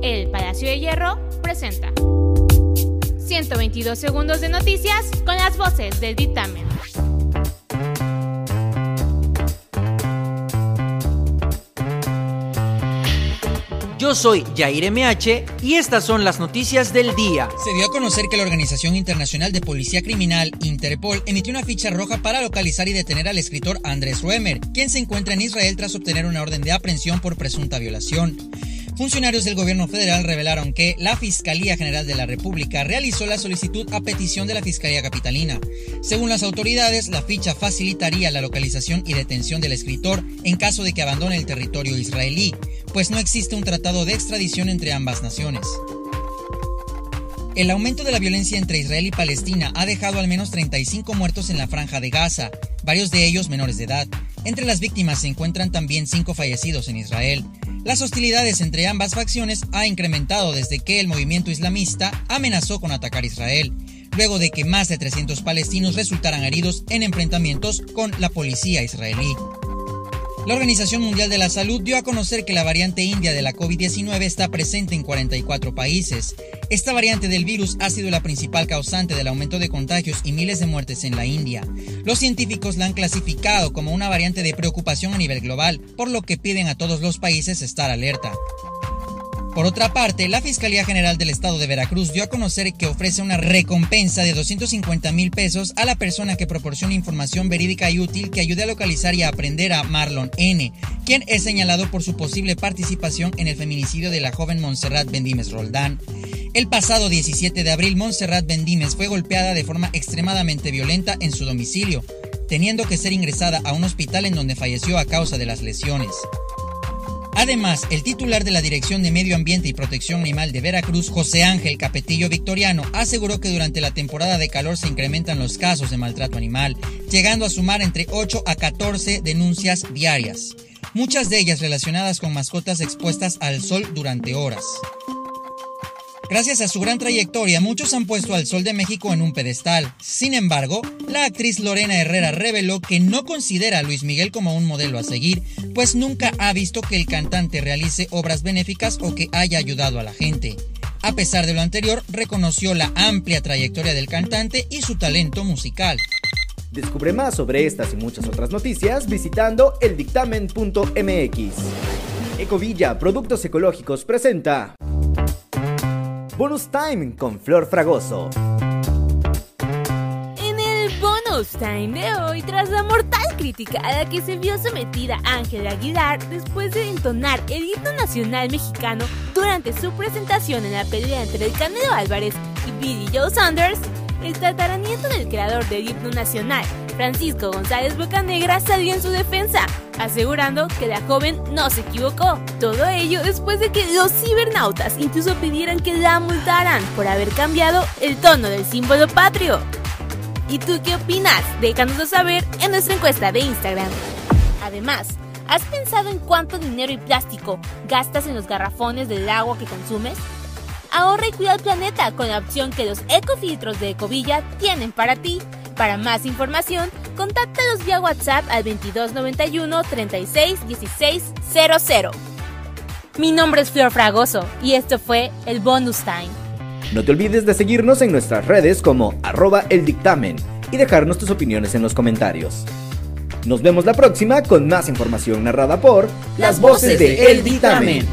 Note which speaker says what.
Speaker 1: El Palacio de Hierro presenta 122 segundos de noticias con las voces del dictamen.
Speaker 2: Yo soy Jair MH y estas son las noticias del día.
Speaker 3: Se dio a conocer que la Organización Internacional de Policía Criminal, Interpol, emitió una ficha roja para localizar y detener al escritor Andrés Ruemer, quien se encuentra en Israel tras obtener una orden de aprehensión por presunta violación. Funcionarios del gobierno federal revelaron que la Fiscalía General de la República realizó la solicitud a petición de la Fiscalía Capitalina. Según las autoridades, la ficha facilitaría la localización y detención del escritor en caso de que abandone el territorio israelí, pues no existe un tratado de extradición entre ambas naciones. El aumento de la violencia entre Israel y Palestina ha dejado al menos 35 muertos en la franja de Gaza, varios de ellos menores de edad. Entre las víctimas se encuentran también cinco fallecidos en Israel. Las hostilidades entre ambas facciones ha incrementado desde que el movimiento islamista amenazó con atacar Israel, luego de que más de 300 palestinos resultaran heridos en enfrentamientos con la policía israelí. La Organización Mundial de la Salud dio a conocer que la variante india de la COVID-19 está presente en 44 países. Esta variante del virus ha sido la principal causante del aumento de contagios y miles de muertes en la India. Los científicos la han clasificado como una variante de preocupación a nivel global, por lo que piden a todos los países estar alerta. Por otra parte, la Fiscalía General del Estado de Veracruz dio a conocer que ofrece una recompensa de 250 mil pesos a la persona que proporcione información verídica y útil que ayude a localizar y a aprender a Marlon N., quien es señalado por su posible participación en el feminicidio de la joven Montserrat Bendimes Roldán. El pasado 17 de abril, Montserrat Bendimes fue golpeada de forma extremadamente violenta en su domicilio, teniendo que ser ingresada a un hospital en donde falleció a causa de las lesiones. Además, el titular de la Dirección de Medio Ambiente y Protección Animal de Veracruz, José Ángel Capetillo Victoriano, aseguró que durante la temporada de calor se incrementan los casos de maltrato animal, llegando a sumar entre 8 a 14 denuncias diarias, muchas de ellas relacionadas con mascotas expuestas al sol durante horas. Gracias a su gran trayectoria, muchos han puesto al Sol de México en un pedestal. Sin embargo, la actriz Lorena Herrera reveló que no considera a Luis Miguel como un modelo a seguir, pues nunca ha visto que el cantante realice obras benéficas o que haya ayudado a la gente. A pesar de lo anterior, reconoció la amplia trayectoria del cantante y su talento musical.
Speaker 4: Descubre más sobre estas y muchas otras noticias visitando eldictamen.mx. Ecovilla Productos Ecológicos presenta Bonus Time con Flor Fragoso.
Speaker 1: En el bonus time de hoy, tras la mortal crítica a la que se vio sometida Ángela Aguilar después de entonar el himno nacional mexicano durante su presentación en la pelea entre el Canelo Álvarez y Billy Joe Sanders, el tataranieto del creador del himno nacional, Francisco González Bocanegra, salió en su defensa, asegurando que la joven no se equivocó. Todo ello después de que los cibernautas incluso pidieran que la multaran por haber cambiado el tono del símbolo patrio. ¿Y tú qué opinas? Déjanoslo saber en nuestra encuesta de Instagram. Además, ¿has pensado en cuánto dinero y plástico gastas en los garrafones del agua que consumes? Ahorra y cuida el planeta con la opción que los ecofiltros de Ecovilla tienen para ti. Para más información, contáctalos vía WhatsApp al 2291 36 16 00. Mi nombre es Flor Fragoso y esto fue el Bonus Time.
Speaker 4: No te olvides de seguirnos en nuestras redes como arroba el y dejarnos tus opiniones en los comentarios. Nos vemos la próxima con más información narrada por
Speaker 2: Las voces de El Dictamen.